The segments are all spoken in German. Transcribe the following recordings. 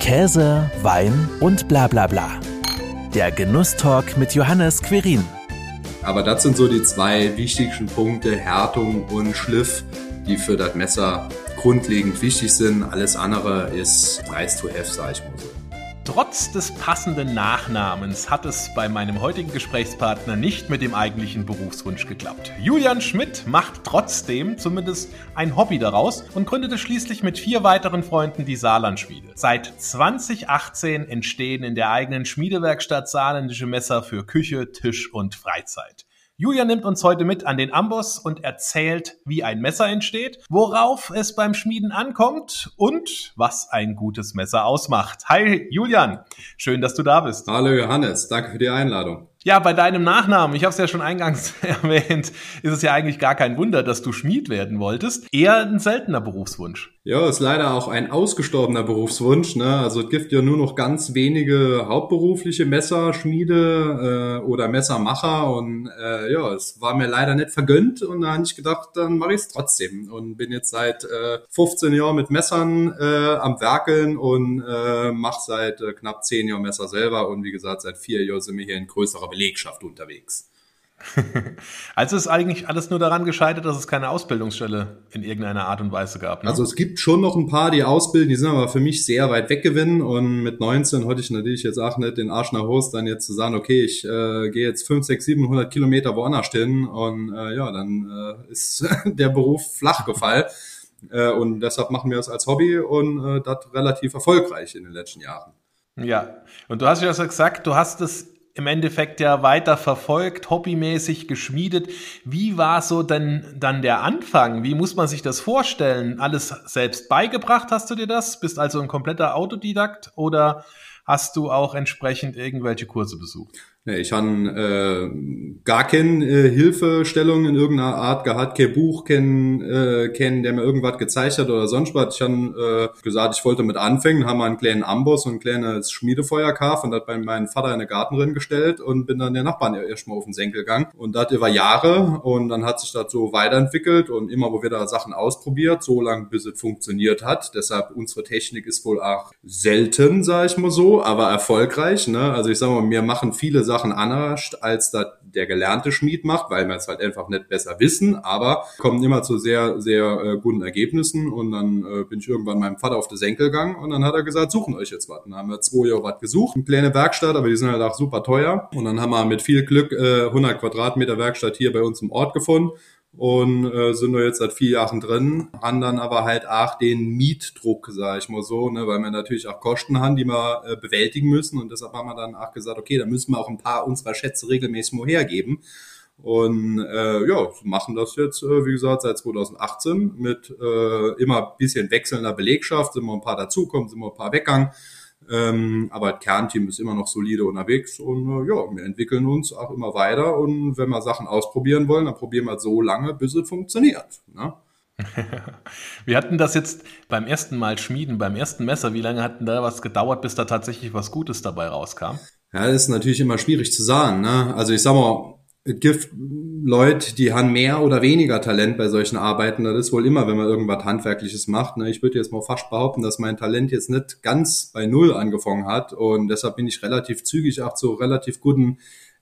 Käse, Wein und bla bla bla. Der Genusstalk mit Johannes Querin. Aber das sind so die zwei wichtigsten Punkte, Härtung und Schliff, die für das Messer grundlegend wichtig sind. Alles andere ist nice to have, sag ich mal so. Trotz des passenden Nachnamens hat es bei meinem heutigen Gesprächspartner nicht mit dem eigentlichen Berufswunsch geklappt. Julian Schmidt macht trotzdem zumindest ein Hobby daraus und gründete schließlich mit vier weiteren Freunden die Saarlandschmiede. Seit 2018 entstehen in der eigenen Schmiedewerkstatt saarländische Messer für Küche, Tisch und Freizeit. Julia nimmt uns heute mit an den Amboss und erzählt, wie ein Messer entsteht, worauf es beim Schmieden ankommt und was ein gutes Messer ausmacht. Hi Julian, schön, dass du da bist. Hallo Johannes, danke für die Einladung. Ja, bei deinem Nachnamen, ich habe es ja schon eingangs erwähnt, ist es ja eigentlich gar kein Wunder, dass du Schmied werden wolltest. Eher ein seltener Berufswunsch. Ja, ist leider auch ein ausgestorbener Berufswunsch. Ne? Also es gibt ja nur noch ganz wenige hauptberufliche Messerschmiede äh, oder Messermacher und äh, ja, es war mir leider nicht vergönnt und da habe ich gedacht, dann mache ich es trotzdem und bin jetzt seit äh, 15 Jahren mit Messern äh, am Werkeln und äh, mache seit äh, knapp 10 Jahren Messer selber und wie gesagt, seit vier Jahren sind wir hier in größerer Belegschaft unterwegs. also ist eigentlich alles nur daran gescheitert, dass es keine Ausbildungsstelle in irgendeiner Art und Weise gab. Ne? Also es gibt schon noch ein paar, die ausbilden, die sind aber für mich sehr weit weg gewinnen. Und mit 19 hatte ich natürlich jetzt auch nicht den Arsch nach Hose, dann jetzt zu sagen, okay, ich äh, gehe jetzt 5, 6, 700 Kilometer woanders hin und äh, ja, dann äh, ist der Beruf flach gefallen. äh, und deshalb machen wir es als Hobby und äh, das relativ erfolgreich in den letzten Jahren. Ja, und du hast ja schon gesagt, du hast es im Endeffekt ja weiter verfolgt, hobbymäßig geschmiedet. Wie war so denn dann der Anfang? Wie muss man sich das vorstellen? Alles selbst beigebracht hast du dir das? Bist also ein kompletter Autodidakt oder hast du auch entsprechend irgendwelche Kurse besucht? Ich habe äh, gar keine äh, Hilfestellung in irgendeiner Art gehabt, kein Buch kennen, äh, kennen, der mir irgendwas gezeigt hat oder sonst was. Ich habe äh, gesagt, ich wollte mit anfangen, haben einen kleinen Amboss und ein kleines Schmiedefeuer gekauft und das bei meinem Vater in eine Gartenrin gestellt und bin dann der Nachbarn erstmal auf den Senkel gegangen. Und das über Jahre und dann hat sich das so weiterentwickelt und immer, wo wir da Sachen ausprobiert, so lange bis es funktioniert hat. Deshalb unsere Technik ist wohl auch selten, sage ich mal so, aber erfolgreich. Ne? Also ich sage mal, wir machen viele Sachen anders, als das der gelernte Schmied macht, weil wir es halt einfach nicht besser wissen, aber kommen immer zu sehr, sehr äh, guten Ergebnissen und dann äh, bin ich irgendwann meinem Vater auf den Senkel gegangen und dann hat er gesagt, suchen euch jetzt was. Dann haben wir zwei Jahre was gesucht, eine kleine Werkstatt, aber die sind halt auch super teuer und dann haben wir mit viel Glück äh, 100 Quadratmeter Werkstatt hier bei uns im Ort gefunden und äh, sind wir jetzt seit vier Jahren drin, haben dann aber halt auch den Mietdruck, sage ich mal so, ne, weil wir natürlich auch Kosten haben, die wir äh, bewältigen müssen und deshalb haben wir dann auch gesagt, okay, da müssen wir auch ein paar unserer Schätze regelmäßig mal hergeben. Und äh, ja, machen das jetzt, äh, wie gesagt, seit 2018 mit äh, immer bisschen wechselnder Belegschaft, sind wir ein paar dazukommen, sind wir ein paar weggegangen. Ähm, aber das Kernteam ist immer noch solide unterwegs und äh, ja, wir entwickeln uns auch immer weiter und wenn wir Sachen ausprobieren wollen, dann probieren wir so lange, bis es funktioniert. Ne? wir hatten das jetzt beim ersten Mal schmieden, beim ersten Messer. Wie lange hat denn da was gedauert, bis da tatsächlich was Gutes dabei rauskam? Ja, das ist natürlich immer schwierig zu sagen. Ne? Also ich sag mal, es gibt Leute, die haben mehr oder weniger Talent bei solchen Arbeiten. Das ist wohl immer, wenn man irgendwas Handwerkliches macht. Ne? Ich würde jetzt mal fast behaupten, dass mein Talent jetzt nicht ganz bei Null angefangen hat. Und deshalb bin ich relativ zügig auch zu relativ guten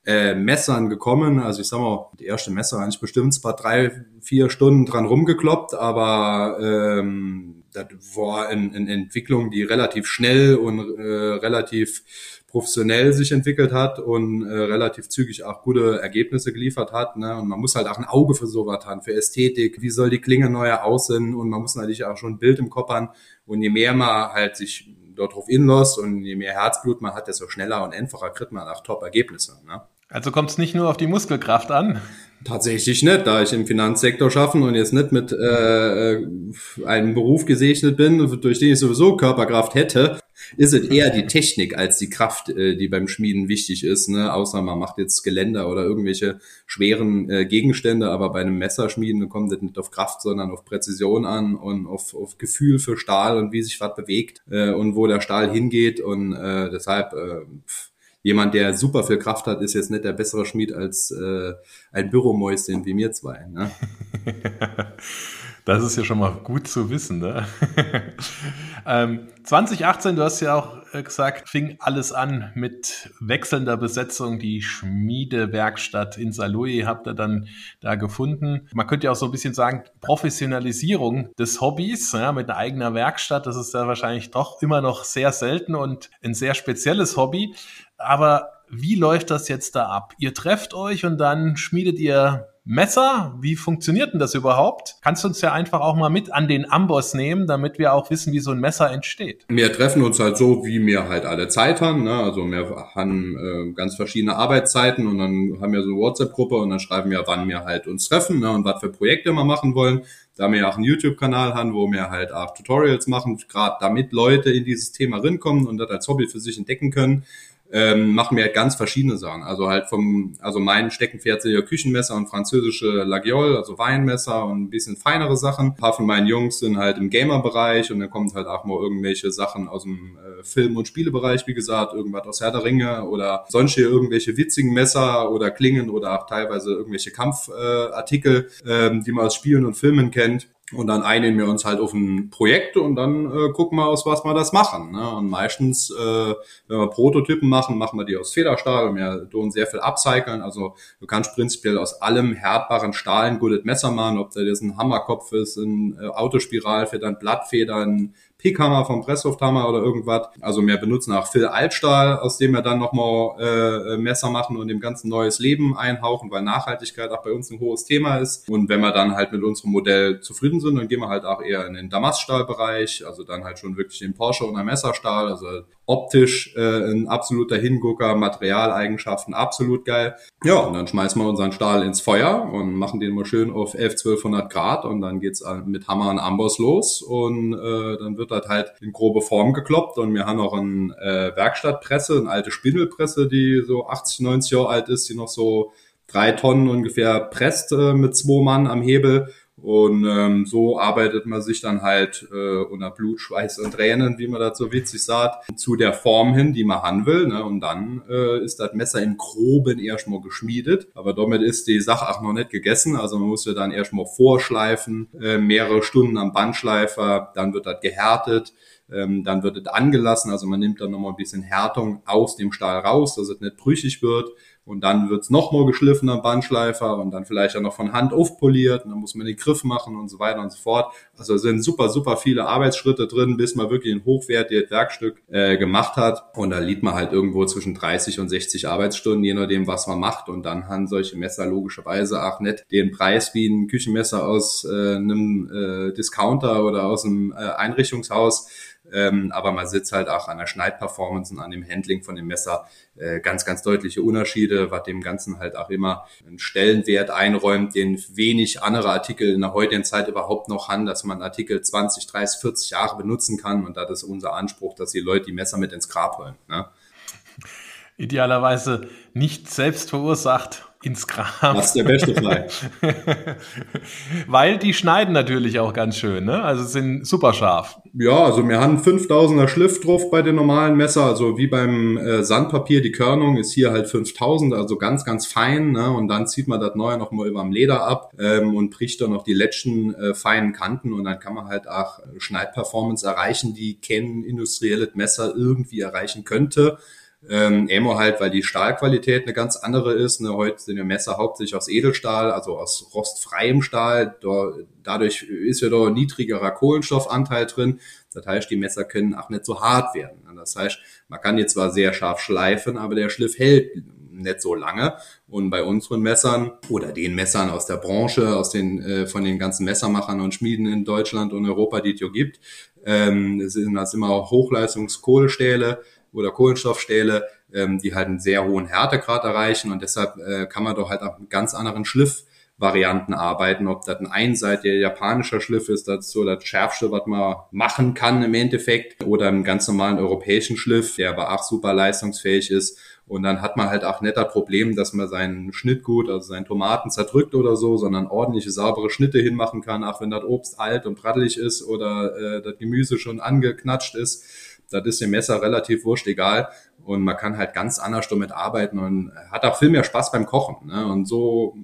äh, Messern gekommen. Also ich sag mal, die erste Messer eigentlich bestimmt zwar drei, vier Stunden dran rumgekloppt, aber ähm, das war eine, Entwicklung, die relativ schnell und äh, relativ professionell sich entwickelt hat und äh, relativ zügig auch gute Ergebnisse geliefert hat. Ne? Und man muss halt auch ein Auge für sowas haben, für Ästhetik, wie soll die Klinge neuer aussehen und man muss natürlich auch schon ein Bild im Kopf haben. Und je mehr man halt sich dort drauf inlässt und je mehr Herzblut man hat, desto schneller und einfacher kriegt man auch Top-Ergebnisse. Ne? Also kommt es nicht nur auf die Muskelkraft an? Tatsächlich nicht, da ich im Finanzsektor schaffen und jetzt nicht mit äh, einem Beruf gesegnet bin, durch den ich sowieso Körperkraft hätte, ist es eher die Technik als die Kraft, äh, die beim Schmieden wichtig ist. Ne? Außer man macht jetzt Geländer oder irgendwelche schweren äh, Gegenstände, aber bei einem Messerschmieden kommt es nicht auf Kraft, sondern auf Präzision an und auf, auf Gefühl für Stahl und wie sich was bewegt äh, und wo der Stahl hingeht und äh, deshalb äh, jemand, der super viel Kraft hat, ist jetzt nicht der bessere Schmied als äh, ein Büromäuschen wie mir zwei. Ne? Das ist ja schon mal gut zu wissen. Ne? ähm, 2018, du hast ja auch äh, gesagt, fing alles an mit wechselnder Besetzung. Die Schmiedewerkstatt in Saarlouis habt ihr dann da gefunden. Man könnte ja auch so ein bisschen sagen, Professionalisierung des Hobbys ja, mit einer eigenen Werkstatt. Das ist ja wahrscheinlich doch immer noch sehr selten und ein sehr spezielles Hobby. Aber wie läuft das jetzt da ab? Ihr trefft euch und dann schmiedet ihr Messer. Wie funktioniert denn das überhaupt? Kannst du uns ja einfach auch mal mit an den Amboss nehmen, damit wir auch wissen, wie so ein Messer entsteht. Wir treffen uns halt so, wie wir halt alle Zeit haben. Ne? Also wir haben äh, ganz verschiedene Arbeitszeiten und dann haben wir so eine WhatsApp-Gruppe und dann schreiben wir, wann wir halt uns treffen ne? und was für Projekte wir machen wollen. Da wir ja auch einen YouTube-Kanal haben, wo wir halt auch Tutorials machen, gerade damit Leute in dieses Thema rinkommen und das als Hobby für sich entdecken können ähm, machen wir halt ganz verschiedene Sachen. Also halt vom, also mein Steckenpferd sind ja Küchenmesser und französische Lagiole, also Weinmesser und ein bisschen feinere Sachen. Ein paar von meinen Jungs sind halt im Gamer-Bereich und dann kommt halt auch mal irgendwelche Sachen aus dem äh, Film- und Spielebereich, wie gesagt, irgendwas aus Herr der Ringe oder sonst hier irgendwelche witzigen Messer oder Klingen oder auch teilweise irgendwelche Kampfartikel, äh, ähm, die man aus Spielen und Filmen kennt. Und dann einigen wir uns halt auf ein Projekt und dann äh, gucken wir aus, was wir das machen. Ne? Und meistens, äh, wenn wir Prototypen machen, machen wir die aus Federstahl und wir tun sehr viel upcyclen. Also du kannst prinzipiell aus allem härtbaren Stahl ein gutes Messer machen, ob das jetzt ein Hammerkopf ist, ein äh, Autospiral für dann Blattfedern, Pickhammer vom Presslufthammer oder irgendwas. Also wir benutzen auch viel Altstahl, aus dem wir dann nochmal äh, Messer machen und dem ganzen neues Leben einhauchen, weil Nachhaltigkeit auch bei uns ein hohes Thema ist. Und wenn wir dann halt mit unserem Modell zufrieden sind, dann gehen wir halt auch eher in den Damaststahlbereich, also dann halt schon wirklich den Porsche und der Messerstahl, also optisch äh, ein absoluter Hingucker, Materialeigenschaften absolut geil. Ja, und dann schmeißen wir unseren Stahl ins Feuer und machen den mal schön auf 11, 1200 Grad und dann geht's mit Hammer und Amboss los und äh, dann wird das halt in grobe Form gekloppt und wir haben auch eine äh, Werkstattpresse, eine alte Spindelpresse, die so 80, 90 Jahre alt ist, die noch so drei Tonnen ungefähr presst äh, mit zwei Mann am Hebel und ähm, so arbeitet man sich dann halt äh, unter Blut, Schweiß und Tränen, wie man das so witzig sagt, zu der Form hin, die man haben will. Ne? Und dann äh, ist das Messer im Groben erstmal geschmiedet. Aber damit ist die Sache auch noch nicht gegessen. Also man muss ja dann erstmal vorschleifen, äh, mehrere Stunden am Bandschleifer, dann wird das gehärtet. Ähm, dann wird es angelassen, also man nimmt dann nochmal ein bisschen Härtung aus dem Stahl raus, dass es nicht brüchig wird und dann wird's noch mal geschliffen am Bandschleifer und dann vielleicht auch noch von Hand aufpoliert und dann muss man den Griff machen und so weiter und so fort. Also sind super, super viele Arbeitsschritte drin, bis man wirklich ein hochwertiges Werkstück äh, gemacht hat. Und da liegt man halt irgendwo zwischen 30 und 60 Arbeitsstunden, je nachdem, was man macht. Und dann haben solche Messer logischerweise auch nicht den Preis wie ein Küchenmesser aus äh, einem äh, Discounter oder aus einem äh, Einrichtungshaus ähm, aber man sitzt halt auch an der Schneidperformance und an dem Handling von dem Messer äh, ganz, ganz deutliche Unterschiede, was dem Ganzen halt auch immer einen Stellenwert einräumt, den wenig andere Artikel in der heutigen Zeit überhaupt noch haben, dass man Artikel 20, 30, 40 Jahre benutzen kann und das ist unser Anspruch, dass die Leute die Messer mit ins Grab holen. Ne? Idealerweise nicht selbst verursacht ins Grab. Das ist der beste Fall. Weil die schneiden natürlich auch ganz schön, ne? Also sind super scharf. Ja, also wir haben 5000er Schliff drauf bei den normalen Messer, also wie beim äh, Sandpapier, die Körnung ist hier halt 5000, also ganz, ganz fein, ne? Und dann zieht man das neue nochmal über dem Leder ab ähm, und bricht dann noch die letzten äh, feinen Kanten und dann kann man halt auch Schneidperformance erreichen, die kein industrielles Messer irgendwie erreichen könnte. Ähm, Emo halt, weil die Stahlqualität eine ganz andere ist. Ne? Heute sind ja Messer hauptsächlich aus Edelstahl, also aus rostfreiem Stahl. Da, dadurch ist ja ein niedrigerer Kohlenstoffanteil drin. Das heißt, die Messer können auch nicht so hart werden. Das heißt, man kann jetzt zwar sehr scharf schleifen, aber der Schliff hält nicht so lange. Und bei unseren Messern oder den Messern aus der Branche, aus den äh, von den ganzen Messermachern und Schmieden in Deutschland und Europa, die es hier gibt, ähm, sind das immer Hochleistungskohlestähle oder Kohlenstoffstähle, ähm, die halt einen sehr hohen Härtegrad erreichen. Und deshalb äh, kann man doch halt auch mit ganz anderen Schliffvarianten arbeiten, ob das ein einseitiger japanischer Schliff ist, das ist so das Schärfste, was man machen kann im Endeffekt, oder einen ganz normalen europäischen Schliff, der aber auch super leistungsfähig ist. Und dann hat man halt auch netter Problem, dass man seinen Schnittgut, also seinen Tomaten zerdrückt oder so, sondern ordentliche, saubere Schnitte hinmachen kann, auch wenn das Obst alt und brattelig ist oder äh, das Gemüse schon angeknatscht ist das ist dem Messer relativ wurscht egal. Und man kann halt ganz anders damit arbeiten und hat auch viel mehr Spaß beim Kochen. Ne? Und so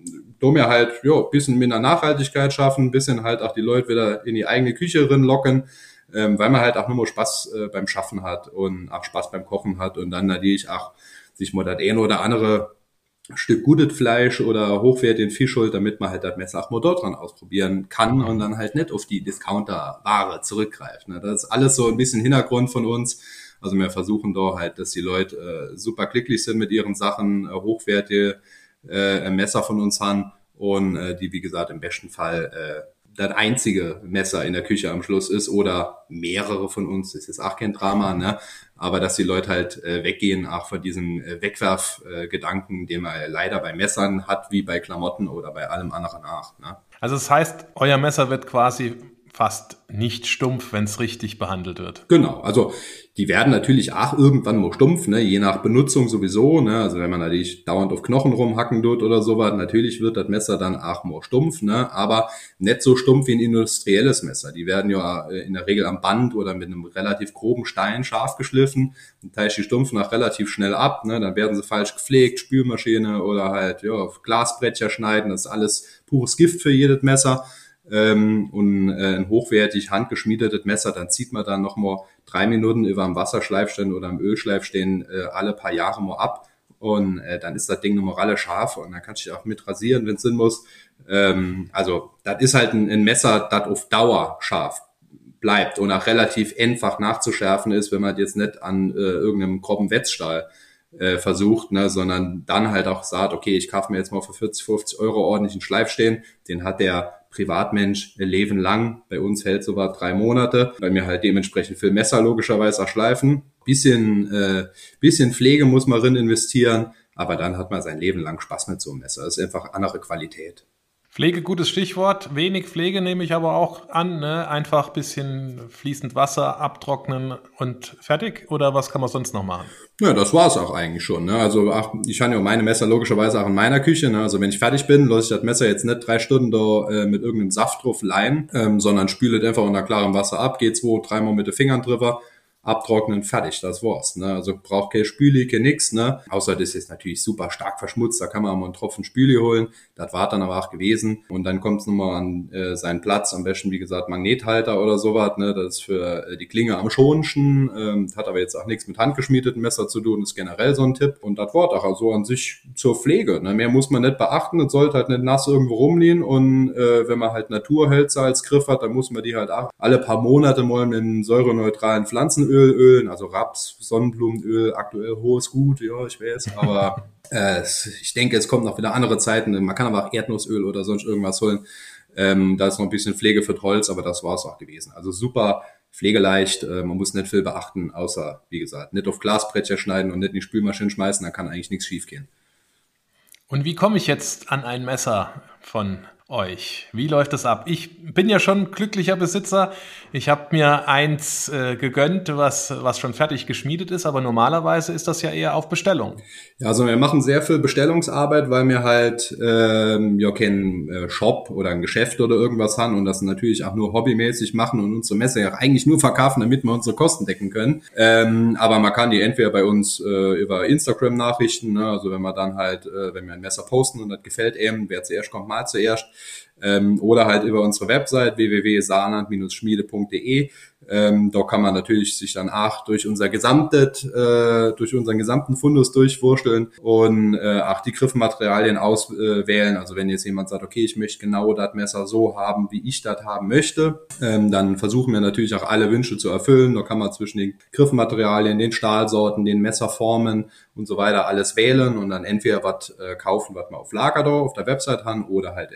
da mir halt, ja, bisschen einer Nachhaltigkeit schaffen, bisschen halt auch die Leute wieder in die eigene Küche locken, ähm, weil man halt auch nur mal Spaß äh, beim Schaffen hat und auch Spaß beim Kochen hat und dann natürlich auch sich mal das eine oder andere Stück gutes Fleisch oder hochwertigen Fisch holt, damit man halt das Messer auch mal dort dran ausprobieren kann und dann halt nicht auf die Discounter-Ware zurückgreift. Ne? Das ist alles so ein bisschen Hintergrund von uns. Also wir versuchen da halt, dass die Leute äh, super glücklich sind mit ihren Sachen, äh, hochwertige äh, Messer von uns haben und die, wie gesagt, im besten Fall das einzige Messer in der Küche am Schluss ist oder mehrere von uns, ist jetzt auch kein Drama, ne? Aber dass die Leute halt äh, weggehen, auch von diesem äh, Wegwerfgedanken, äh, den man leider bei Messern hat, wie bei Klamotten oder bei allem anderen auch. Ne? Also das heißt, euer Messer wird quasi fast nicht stumpf, wenn es richtig behandelt wird. Genau, also die werden natürlich auch irgendwann mal stumpf, ne? je nach Benutzung sowieso. Ne? Also wenn man natürlich dauernd auf Knochen rumhacken tut oder sowas, natürlich wird das Messer dann auch mal stumpf, ne? aber nicht so stumpf wie ein industrielles Messer. Die werden ja äh, in der Regel am Band oder mit einem relativ groben Stein scharf geschliffen. Dann teile ich die stumpfen auch relativ schnell ab. Ne? Dann werden sie falsch gepflegt, Spülmaschine oder halt ja, auf Glasbrettcher schneiden. Das ist alles pures Gift für jedes Messer ähm, und äh, ein hochwertig handgeschmiedetes Messer, dann zieht man dann nochmal drei Minuten über am Wasserschleifstein oder am Ölschleifstein äh, alle paar Jahre mal ab und äh, dann ist das Ding nochmal alle scharf und dann kannst du dich auch mit rasieren, wenn es Sinn muss. Ähm, also das ist halt ein, ein Messer, das auf Dauer scharf bleibt und auch relativ einfach nachzuschärfen ist, wenn man jetzt nicht an äh, irgendeinem groben Wetzstahl äh, versucht, ne, sondern dann halt auch sagt, okay, ich kaufe mir jetzt mal für 40, 50 Euro ordentlichen Schleifstehen, den hat der Privatmensch Leben lang. Bei uns hält so was drei Monate, weil wir halt dementsprechend viel Messer logischerweise erschleifen. Bisschen, äh, bisschen Pflege muss man drin investieren, aber dann hat man sein Leben lang Spaß mit so einem Messer. Das ist einfach andere Qualität. Pflege, gutes Stichwort. Wenig Pflege nehme ich aber auch an. Ne? Einfach bisschen fließend Wasser abtrocknen und fertig. Oder was kann man sonst noch machen? Ja, das war's auch eigentlich schon. Ne? Also ach, ich habe ja meine Messer logischerweise auch in meiner Küche. Ne? Also wenn ich fertig bin, lasse ich das Messer jetzt nicht drei Stunden da äh, mit irgendeinem Saft drauf leihen, ähm, sondern spüle es einfach unter klarem Wasser ab, gehe zwei, dreimal mit den Fingern drüber abtrocknen, fertig, das war's. Ne? Also braucht kein Spüli, kein nix, ne? Außer das ist natürlich super stark verschmutzt, da kann man mal einen Tropfen Spüli holen. Das war dann aber auch gewesen. Und dann kommt es nochmal an äh, seinen Platz, am besten, wie gesagt, Magnethalter oder sowas, ne? Das ist für äh, die Klinge am schonsten, ähm, hat aber jetzt auch nichts mit handgeschmiedeten Messer zu tun, ist generell so ein Tipp. Und das Wort auch also an sich zur Pflege. Ne? Mehr muss man nicht beachten, es sollte halt nicht nass irgendwo rumliegen und äh, wenn man halt Naturhölzer als Griff hat, dann muss man die halt auch alle paar Monate mal mit einem säureneutralen Pflanzenöl Erdölöl, Ölen, also Raps, Sonnenblumenöl, aktuell hohes Gut, ja, ich weiß, aber äh, ich denke, es kommt noch wieder andere Zeiten. Man kann aber auch Erdnussöl oder sonst irgendwas holen. Ähm, da ist noch ein bisschen Pflege für Holz, aber das war es auch gewesen. Also super pflegeleicht, äh, man muss nicht viel beachten, außer, wie gesagt, nicht auf Glasbrettchen schneiden und nicht in die Spülmaschine schmeißen, da kann eigentlich nichts schiefgehen. Und wie komme ich jetzt an ein Messer von euch? Wie läuft das ab? Ich bin ja schon glücklicher Besitzer. Ich habe mir eins äh, gegönnt, was, was schon fertig geschmiedet ist, aber normalerweise ist das ja eher auf Bestellung. Ja, also wir machen sehr viel Bestellungsarbeit, weil wir halt ähm, ja keinen äh, Shop oder ein Geschäft oder irgendwas haben und das natürlich auch nur hobbymäßig machen und unsere Messe ja eigentlich nur verkaufen, damit wir unsere Kosten decken können. Ähm, aber man kann die entweder bei uns äh, über Instagram-Nachrichten, ne, also wenn wir dann halt, äh, wenn wir ein Messer posten und das gefällt eben, wer zuerst kommt, mal zuerst ähm, oder halt über unsere Website www.saarland-schmiede.de. Ähm, da kann man natürlich sich dann auch durch unser gesamtes, äh, durch unseren gesamten Fundus durchwursteln und äh, auch die Griffmaterialien auswählen. Also wenn jetzt jemand sagt, okay, ich möchte genau das Messer so haben, wie ich das haben möchte, ähm, dann versuchen wir natürlich auch alle Wünsche zu erfüllen. Da kann man zwischen den Griffmaterialien, den Stahlsorten, den Messerformen und so weiter alles wählen und dann entweder was äh, kaufen, was man auf Lager da auf der Website haben oder halt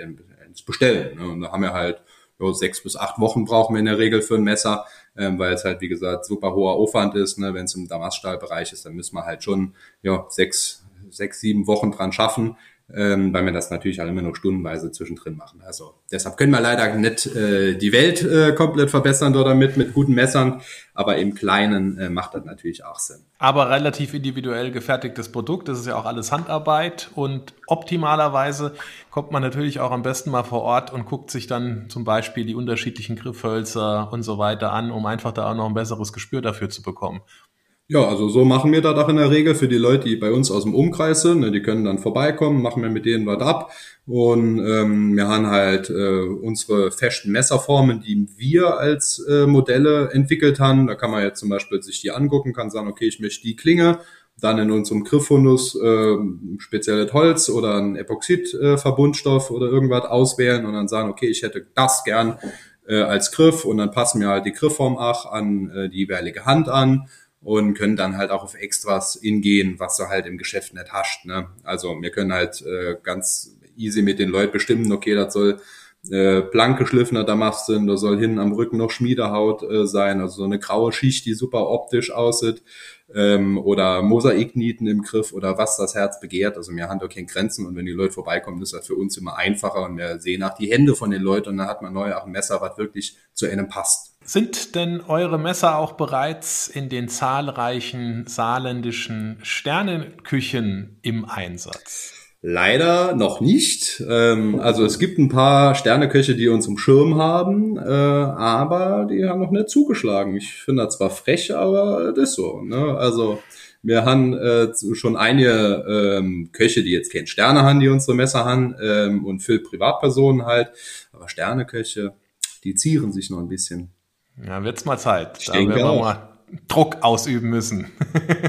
ins bestellen. Ne? Und da haben wir halt jo, sechs bis acht Wochen brauchen wir in der Regel für ein Messer, ähm, weil es halt, wie gesagt, super hoher Aufwand ist. Ne? Wenn es im Damaststahlbereich ist, dann müssen wir halt schon ja, sechs, sechs, sieben Wochen dran schaffen, ähm, weil wir das natürlich auch immer nur stundenweise zwischendrin machen. Also deshalb können wir leider nicht äh, die Welt äh, komplett verbessern dort damit mit guten Messern, aber im Kleinen äh, macht das natürlich auch Sinn. Aber relativ individuell gefertigtes Produkt, das ist ja auch alles Handarbeit und optimalerweise kommt man natürlich auch am besten mal vor Ort und guckt sich dann zum Beispiel die unterschiedlichen Griffhölzer und so weiter an, um einfach da auch noch ein besseres Gespür dafür zu bekommen. Ja, also so machen wir das auch in der Regel für die Leute, die bei uns aus dem Umkreis sind. Ne, die können dann vorbeikommen, machen wir mit denen was ab. Und ähm, wir haben halt äh, unsere festen Messerformen, die wir als äh, Modelle entwickelt haben. Da kann man jetzt zum Beispiel sich die angucken, kann sagen, okay, ich möchte die Klinge, dann in unserem Griffhundus äh, spezielles Holz oder ein Epoxid-Verbundstoff äh, oder irgendwas auswählen und dann sagen, okay, ich hätte das gern äh, als Griff und dann passen wir halt die Griffform auch an äh, die jeweilige Hand an und können dann halt auch auf Extras ingehen, was du halt im Geschäft nicht hast. Ne? Also wir können halt äh, ganz easy mit den Leuten bestimmen, okay, das soll äh, blank geschliffener Damast sind, da soll hinten am Rücken noch Schmiedehaut äh, sein, also so eine graue Schicht, die super optisch aussieht, ähm, oder Mosaiknieten im Griff oder was das Herz begehrt. Also wir haben da keine Grenzen und wenn die Leute vorbeikommen, ist das für uns immer einfacher und wir sehen nach die Hände von den Leuten und dann hat man neu auch ein Messer, was wirklich zu einem passt. Sind denn eure Messer auch bereits in den zahlreichen saarländischen Sterneküchen im Einsatz? Leider noch nicht. Ähm, also es gibt ein paar Sterneköche, die uns im Schirm haben, äh, aber die haben noch nicht zugeschlagen. Ich finde das zwar frech, aber das ist so. Ne? Also wir haben äh, schon einige ähm, Köche, die jetzt keine Sterne haben, die unsere Messer haben ähm, und für Privatpersonen halt. Aber Sterneköche, die zieren sich noch ein bisschen. Ja, wird's mal Zeit. Ich da werden wir auch. mal Druck ausüben müssen.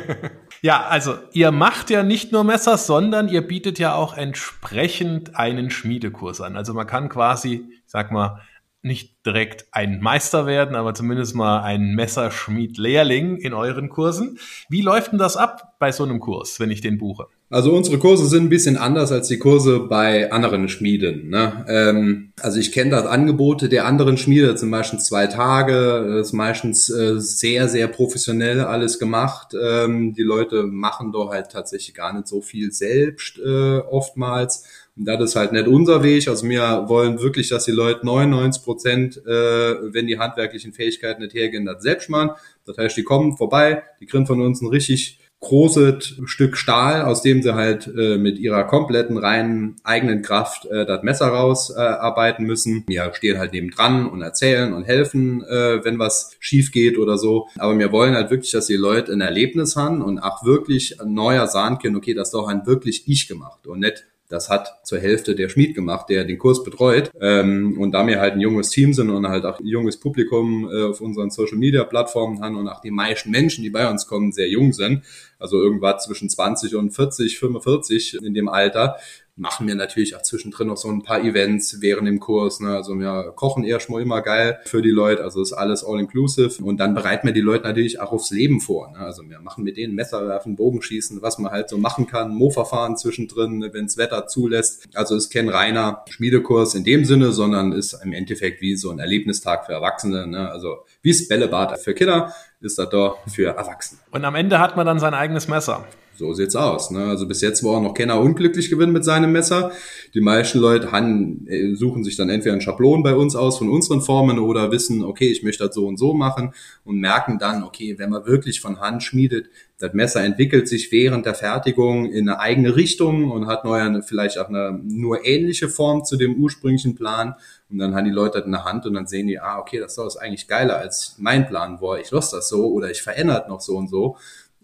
ja, also ihr macht ja nicht nur Messer, sondern ihr bietet ja auch entsprechend einen Schmiedekurs an. Also man kann quasi, ich sag mal, nicht direkt ein Meister werden, aber zumindest mal ein Messerschmied-Lehrling in euren Kursen. Wie läuft denn das ab bei so einem Kurs, wenn ich den buche? Also unsere Kurse sind ein bisschen anders als die Kurse bei anderen Schmieden. Ne? Ähm, also ich kenne das Angebote der anderen Schmiede, zum Beispiel zwei Tage, das ist meistens äh, sehr, sehr professionell alles gemacht. Ähm, die Leute machen doch halt tatsächlich gar nicht so viel selbst äh, oftmals. Und das ist halt nicht unser Weg. Also wir wollen wirklich, dass die Leute 99 Prozent, äh, wenn die handwerklichen Fähigkeiten nicht hergehen, das selbst machen. Das heißt, die kommen vorbei, die kriegen von uns ein richtig großes Stück Stahl, aus dem sie halt äh, mit ihrer kompletten reinen eigenen Kraft äh, das Messer rausarbeiten äh, müssen. Wir stehen halt neben dran und erzählen und helfen, äh, wenn was schief geht oder so. Aber wir wollen halt wirklich, dass die Leute ein Erlebnis haben und auch wirklich neuer sagen können, okay, das doch ein wirklich ich gemacht und nicht das hat zur Hälfte der Schmied gemacht, der den Kurs betreut. Ähm, und da wir halt ein junges Team sind und halt auch ein junges Publikum äh, auf unseren Social Media Plattformen haben und auch die meisten Menschen, die bei uns kommen, sehr jung sind, also irgendwas zwischen 20 und 40, 45 in dem Alter, machen wir natürlich auch zwischendrin noch so ein paar Events während dem Kurs. Ne? Also wir kochen erstmal immer geil für die Leute, also ist alles all-inclusive. Und dann bereiten wir die Leute natürlich auch aufs Leben vor. Ne? Also wir machen mit denen Messer werfen, Bogenschießen, was man halt so machen kann, Mofa fahren zwischendrin, ne, wenns Wetter zulässt. Also ist kein reiner Schmiedekurs in dem Sinne, sondern ist im Endeffekt wie so ein Erlebnistag für Erwachsene. Ne? Also wie das Bällebad für Kinder ist das doch für Erwachsene. Und am Ende hat man dann sein eigenes Messer. So sieht's aus. Ne? Also bis jetzt war auch noch keiner unglücklich gewinnt mit seinem Messer. Die meisten Leute han, äh, suchen sich dann entweder einen Schablon bei uns aus von unseren Formen oder wissen, okay, ich möchte das so und so machen und merken dann, okay, wenn man wirklich von Hand schmiedet, das Messer entwickelt sich während der Fertigung in eine eigene Richtung und hat neu vielleicht auch eine nur ähnliche Form zu dem ursprünglichen Plan. Und dann haben die Leute das in der Hand und dann sehen die, ah, okay, das ist eigentlich geiler als mein Plan war. Ich lasse das so oder ich verändert noch so und so.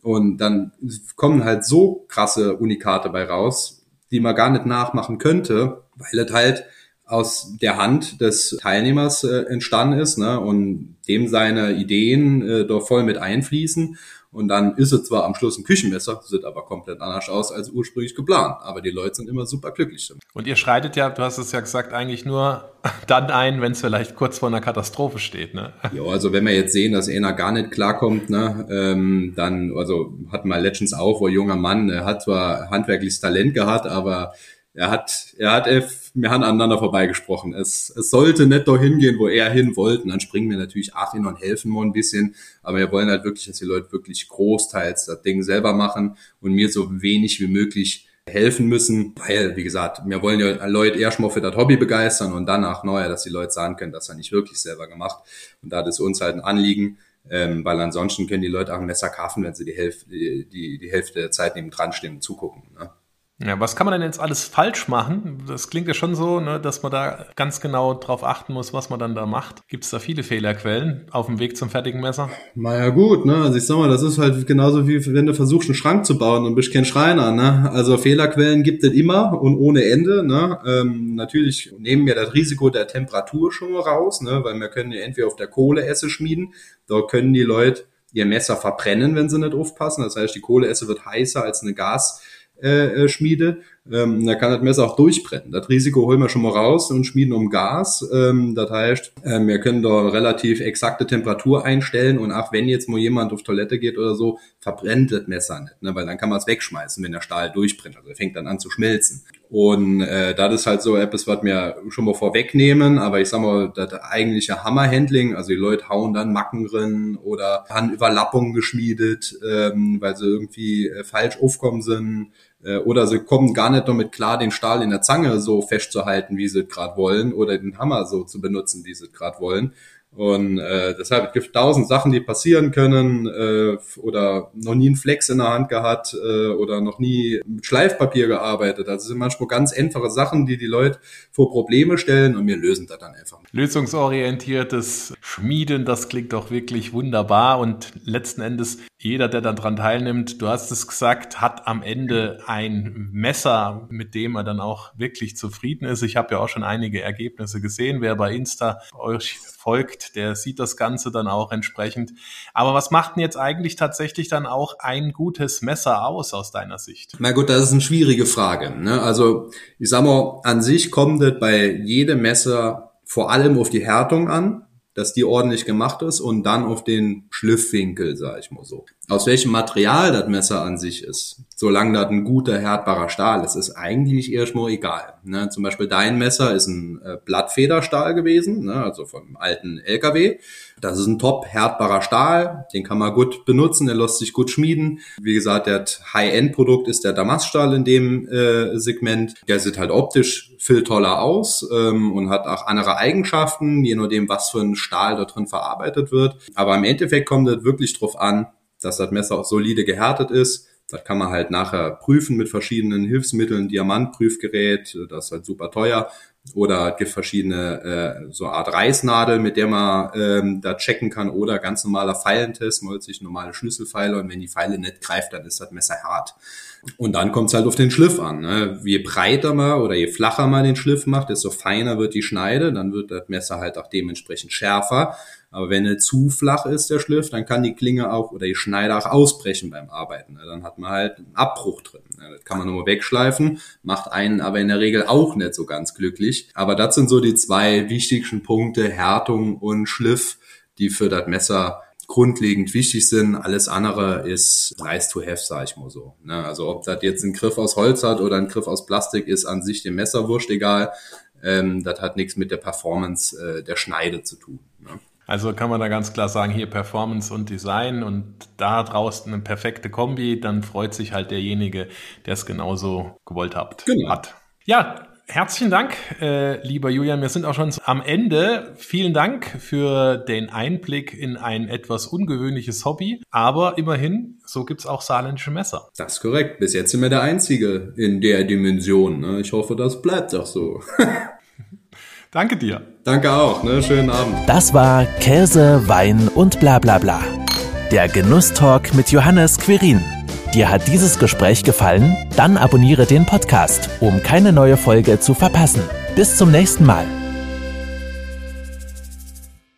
Und dann kommen halt so krasse Unikate bei raus, die man gar nicht nachmachen könnte, weil es halt aus der Hand des Teilnehmers äh, entstanden ist ne, und dem seine Ideen äh, doch voll mit einfließen und dann ist es zwar am Schluss ein Küchenmesser, sieht aber komplett anders aus als ursprünglich geplant. Aber die Leute sind immer super glücklich damit. Und ihr schreitet ja, du hast es ja gesagt, eigentlich nur dann ein, wenn es vielleicht kurz vor einer Katastrophe steht, ne? Ja, also wenn wir jetzt sehen, dass einer gar nicht klarkommt, ne, ähm, dann, also hatten wir Legends auch, wo ein junger Mann, er hat zwar handwerkliches Talent gehabt, aber er hat, er hat, wir haben aneinander vorbeigesprochen. Es, es sollte nicht dahin gehen, wo er hin wollte. Und dann springen wir natürlich auch hin und helfen mal ein bisschen. Aber wir wollen halt wirklich, dass die Leute wirklich großteils das Ding selber machen und mir so wenig wie möglich helfen müssen, weil, wie gesagt, wir wollen ja Leute erstmal für das Hobby begeistern und danach neuer, dass die Leute sagen können, das er nicht wirklich selber gemacht. Und da ist uns halt ein Anliegen, ähm, weil ansonsten können die Leute auch ein Messer kaufen, wenn sie die Hälfte, die, die Hälfte der Zeit neben dran stehen und zugucken. Ne? Ja, was kann man denn jetzt alles falsch machen? Das klingt ja schon so, ne, dass man da ganz genau drauf achten muss, was man dann da macht. Gibt es da viele Fehlerquellen auf dem Weg zum fertigen Messer? Na ja gut, ne? Also ich sag mal, das ist halt genauso wie wenn du versuchst, einen Schrank zu bauen und bist kein Schreiner, ne? Also Fehlerquellen gibt es immer und ohne Ende, ne? Ähm, natürlich nehmen wir das Risiko der Temperatur schon mal raus, ne? Weil wir können ja entweder auf der Kohleesse schmieden, da können die Leute ihr Messer verbrennen, wenn sie nicht aufpassen. Das heißt, die Kohleesse wird heißer als eine Gas äh, äh, schmiede, ähm, da kann das Messer auch durchbrennen. Das Risiko holen wir schon mal raus und schmieden um Gas. Ähm, das heißt, ähm, wir können da relativ exakte Temperatur einstellen und auch wenn jetzt mal jemand auf Toilette geht oder so, verbrennt das Messer nicht, ne? weil dann kann man es wegschmeißen, wenn der Stahl durchbrennt. Also er fängt dann an zu schmelzen. Und äh, das ist halt so etwas, was wir schon mal vorwegnehmen, aber ich sag mal, das eigentliche Hammerhandling, also die Leute hauen dann Macken drin oder haben Überlappungen geschmiedet, ähm, weil sie irgendwie äh, falsch aufkommen sind äh, oder sie kommen gar nicht damit klar, den Stahl in der Zange so festzuhalten, wie sie es gerade wollen, oder den Hammer so zu benutzen, wie sie es gerade wollen. Und äh, deshalb gibt es tausend Sachen, die passieren können äh, oder noch nie einen Flex in der Hand gehabt äh, oder noch nie mit Schleifpapier gearbeitet. Also sind manchmal ganz einfache Sachen, die die Leute vor Probleme stellen und wir lösen das dann einfach. Lösungsorientiertes Schmieden, das klingt doch wirklich wunderbar und letzten Endes jeder, der dann dran teilnimmt, du hast es gesagt, hat am Ende ein Messer, mit dem er dann auch wirklich zufrieden ist. Ich habe ja auch schon einige Ergebnisse gesehen. Wer bei Insta euch folgt, der sieht das Ganze dann auch entsprechend. Aber was macht denn jetzt eigentlich tatsächlich dann auch ein gutes Messer aus aus deiner Sicht? Na gut, das ist eine schwierige Frage. Ne? Also ich sag mal, an sich kommt es bei jedem Messer vor allem auf die Härtung an dass die ordentlich gemacht ist und dann auf den Schliffwinkel, sag ich mal so. Aus welchem Material das Messer an sich ist, solange das ein guter, härtbarer Stahl ist, ist eigentlich erstmal egal. Ne? Zum Beispiel dein Messer ist ein äh, Blattfederstahl gewesen, ne? also vom alten LKW. Das ist ein top härtbarer Stahl, den kann man gut benutzen, der lässt sich gut schmieden. Wie gesagt, der High-End-Produkt ist der Damaststahl in dem äh, Segment. Der sieht halt optisch viel toller aus ähm, und hat auch andere Eigenschaften, je nachdem, was für ein Stahl da drin verarbeitet wird. Aber im Endeffekt kommt es wirklich drauf an, dass das Messer auch solide gehärtet ist. Das kann man halt nachher prüfen mit verschiedenen Hilfsmitteln, Diamantprüfgerät, das ist halt super teuer. Oder es gibt verschiedene äh, so Art Reißnadel, mit der man ähm, da checken kann. Oder ganz normaler Pfeilentest, man holt sich normale Schlüsselpfeile und wenn die Pfeile nicht greift, dann ist das Messer hart. Und dann kommt es halt auf den Schliff an. Ne? Je breiter man oder je flacher man den Schliff macht, desto feiner wird die Schneide, dann wird das Messer halt auch dementsprechend schärfer. Aber wenn er zu flach ist, der Schliff, dann kann die Klinge auch oder die Schneide auch ausbrechen beim Arbeiten. Ne? Dann hat man halt einen Abbruch drin. Ne? Das kann man nur wegschleifen, macht einen aber in der Regel auch nicht so ganz glücklich. Aber das sind so die zwei wichtigsten Punkte, Härtung und Schliff, die für das Messer grundlegend wichtig sind. Alles andere ist nice to have, sag ich mal so. Ne? Also ob das jetzt ein Griff aus Holz hat oder ein Griff aus Plastik, ist an sich dem Messer wurscht egal. Ähm, das hat nichts mit der Performance äh, der Schneide zu tun. Also kann man da ganz klar sagen, hier Performance und Design und da draußen eine perfekte Kombi, dann freut sich halt derjenige, der es genauso gewollt hat. Genau. hat. Ja, herzlichen Dank, äh, lieber Julian. Wir sind auch schon am Ende. Vielen Dank für den Einblick in ein etwas ungewöhnliches Hobby. Aber immerhin, so gibt's auch saarländische Messer. Das ist korrekt. Bis jetzt sind wir der Einzige in der Dimension. Ne? Ich hoffe, das bleibt auch so. Danke dir. Danke auch. Ne? Schönen Abend. Das war Käse, Wein und bla bla bla. Der Genusstalk mit Johannes Quirin. Dir hat dieses Gespräch gefallen? Dann abonniere den Podcast, um keine neue Folge zu verpassen. Bis zum nächsten Mal.